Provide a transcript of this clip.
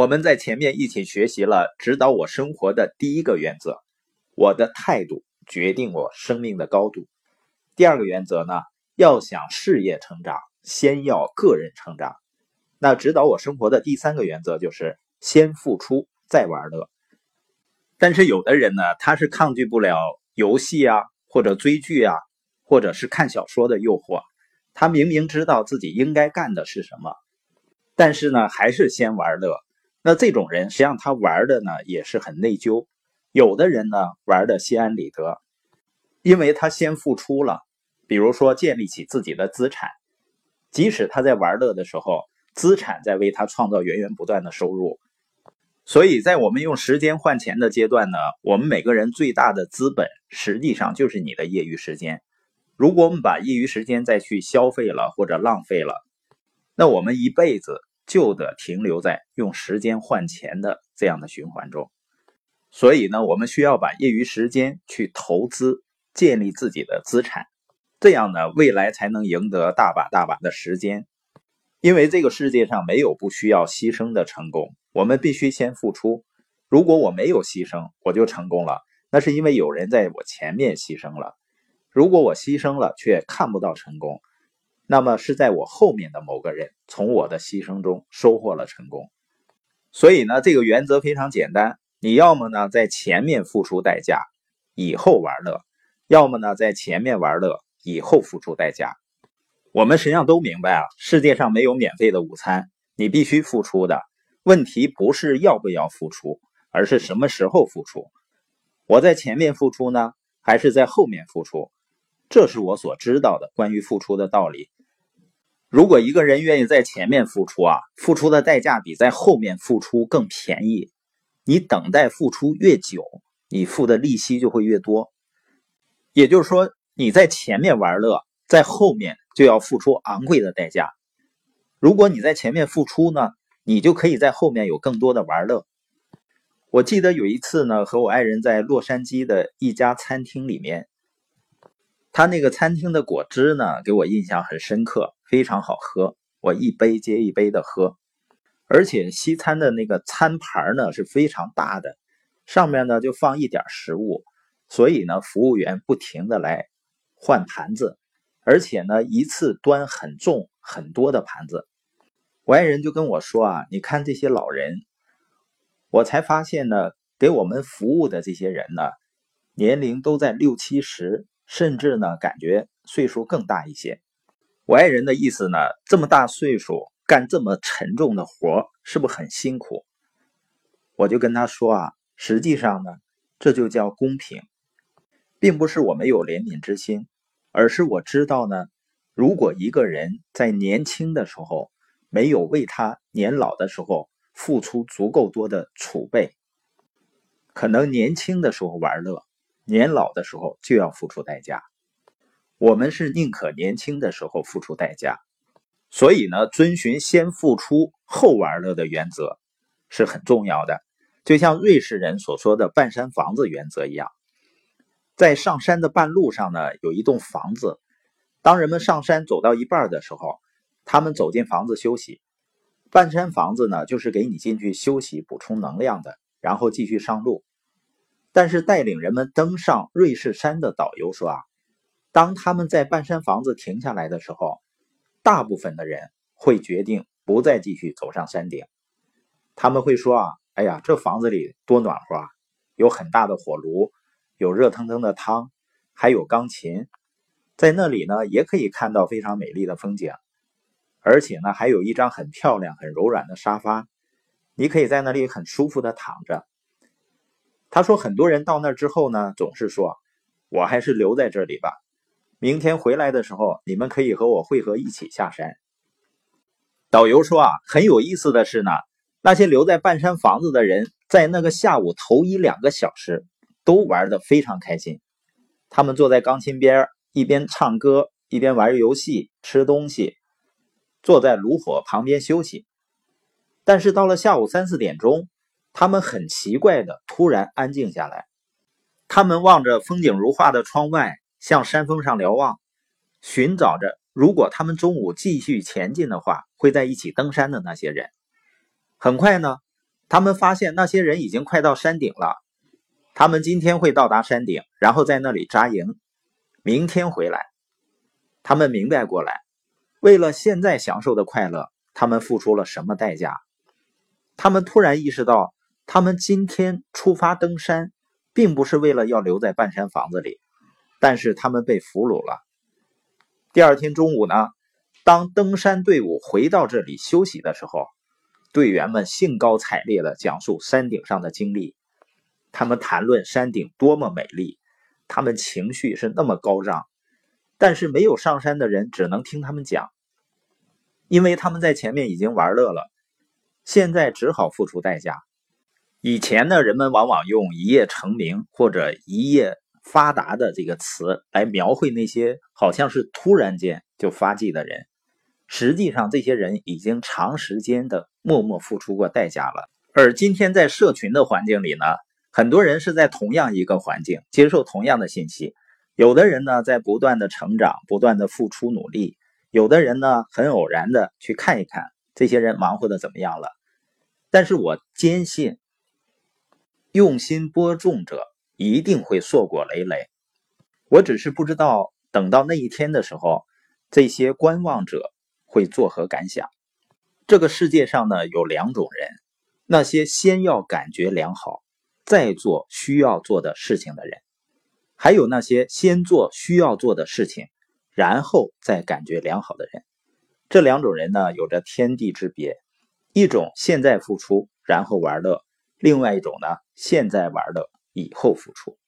我们在前面一起学习了指导我生活的第一个原则：我的态度决定我生命的高度。第二个原则呢，要想事业成长，先要个人成长。那指导我生活的第三个原则就是先付出再玩乐。但是有的人呢，他是抗拒不了游戏啊，或者追剧啊，或者是看小说的诱惑。他明明知道自己应该干的是什么，但是呢，还是先玩乐。那这种人，实际上他玩的呢也是很内疚。有的人呢玩的心安理得，因为他先付出了，比如说建立起自己的资产，即使他在玩乐的时候，资产在为他创造源源不断的收入。所以在我们用时间换钱的阶段呢，我们每个人最大的资本实际上就是你的业余时间。如果我们把业余时间再去消费了或者浪费了，那我们一辈子。就得停留在用时间换钱的这样的循环中，所以呢，我们需要把业余时间去投资，建立自己的资产，这样呢，未来才能赢得大把大把的时间。因为这个世界上没有不需要牺牲的成功，我们必须先付出。如果我没有牺牲，我就成功了，那是因为有人在我前面牺牲了。如果我牺牲了却看不到成功。那么是在我后面的某个人从我的牺牲中收获了成功，所以呢，这个原则非常简单：你要么呢在前面付出代价，以后玩乐；要么呢在前面玩乐，以后付出代价。我们实际上都明白啊，世界上没有免费的午餐，你必须付出的。问题不是要不要付出，而是什么时候付出。我在前面付出呢，还是在后面付出？这是我所知道的关于付出的道理。如果一个人愿意在前面付出啊，付出的代价比在后面付出更便宜。你等待付出越久，你付的利息就会越多。也就是说，你在前面玩乐，在后面就要付出昂贵的代价。如果你在前面付出呢，你就可以在后面有更多的玩乐。我记得有一次呢，和我爱人在洛杉矶的一家餐厅里面。他那个餐厅的果汁呢，给我印象很深刻，非常好喝。我一杯接一杯的喝，而且西餐的那个餐盘呢是非常大的，上面呢就放一点食物，所以呢服务员不停的来换盘子，而且呢一次端很重很多的盘子。我爱人就跟我说啊，你看这些老人，我才发现呢，给我们服务的这些人呢，年龄都在六七十。甚至呢，感觉岁数更大一些。我爱人的意思呢，这么大岁数干这么沉重的活，是不是很辛苦？我就跟他说啊，实际上呢，这就叫公平，并不是我没有怜悯之心，而是我知道呢，如果一个人在年轻的时候没有为他年老的时候付出足够多的储备，可能年轻的时候玩乐。年老的时候就要付出代价，我们是宁可年轻的时候付出代价，所以呢，遵循先付出后玩乐的原则是很重要的。就像瑞士人所说的半山房子原则一样，在上山的半路上呢，有一栋房子，当人们上山走到一半的时候，他们走进房子休息。半山房子呢，就是给你进去休息、补充能量的，然后继续上路。但是带领人们登上瑞士山的导游说啊，当他们在半山房子停下来的时候，大部分的人会决定不再继续走上山顶。他们会说啊，哎呀，这房子里多暖和啊，有很大的火炉，有热腾腾的汤，还有钢琴，在那里呢也可以看到非常美丽的风景，而且呢还有一张很漂亮、很柔软的沙发，你可以在那里很舒服的躺着。他说：“很多人到那之后呢，总是说，我还是留在这里吧。明天回来的时候，你们可以和我会合，一起下山。”导游说：“啊，很有意思的是呢，那些留在半山房子的人，在那个下午头一两个小时，都玩得非常开心。他们坐在钢琴边，一边唱歌，一边玩游戏、吃东西，坐在炉火旁边休息。但是到了下午三四点钟。”他们很奇怪的突然安静下来，他们望着风景如画的窗外，向山峰上瞭望，寻找着如果他们中午继续前进的话，会在一起登山的那些人。很快呢，他们发现那些人已经快到山顶了，他们今天会到达山顶，然后在那里扎营，明天回来。他们明白过来，为了现在享受的快乐，他们付出了什么代价？他们突然意识到，他们今天出发登山，并不是为了要留在半山房子里，但是他们被俘虏了。第二天中午呢，当登山队伍回到这里休息的时候，队员们兴高采烈地讲述山顶上的经历，他们谈论山顶多么美丽，他们情绪是那么高涨。但是没有上山的人只能听他们讲，因为他们在前面已经玩乐了，现在只好付出代价。以前呢，人们往往用一夜成名或者一夜发达的这个词来描绘那些好像是突然间就发迹的人，实际上这些人已经长时间的默默付出过代价了。而今天在社群的环境里呢，很多人是在同样一个环境接受同样的信息。有的人呢，在不断的成长，不断的付出努力；有的人呢，很偶然的去看一看这些人忙活的怎么样了。但是我坚信，用心播种者一定会硕果累累。我只是不知道，等到那一天的时候，这些观望者会作何感想？这个世界上呢，有两种人：那些先要感觉良好，再做需要做的事情的人。还有那些先做需要做的事情，然后再感觉良好的人，这两种人呢有着天地之别。一种现在付出，然后玩乐；另外一种呢，现在玩乐，以后付出。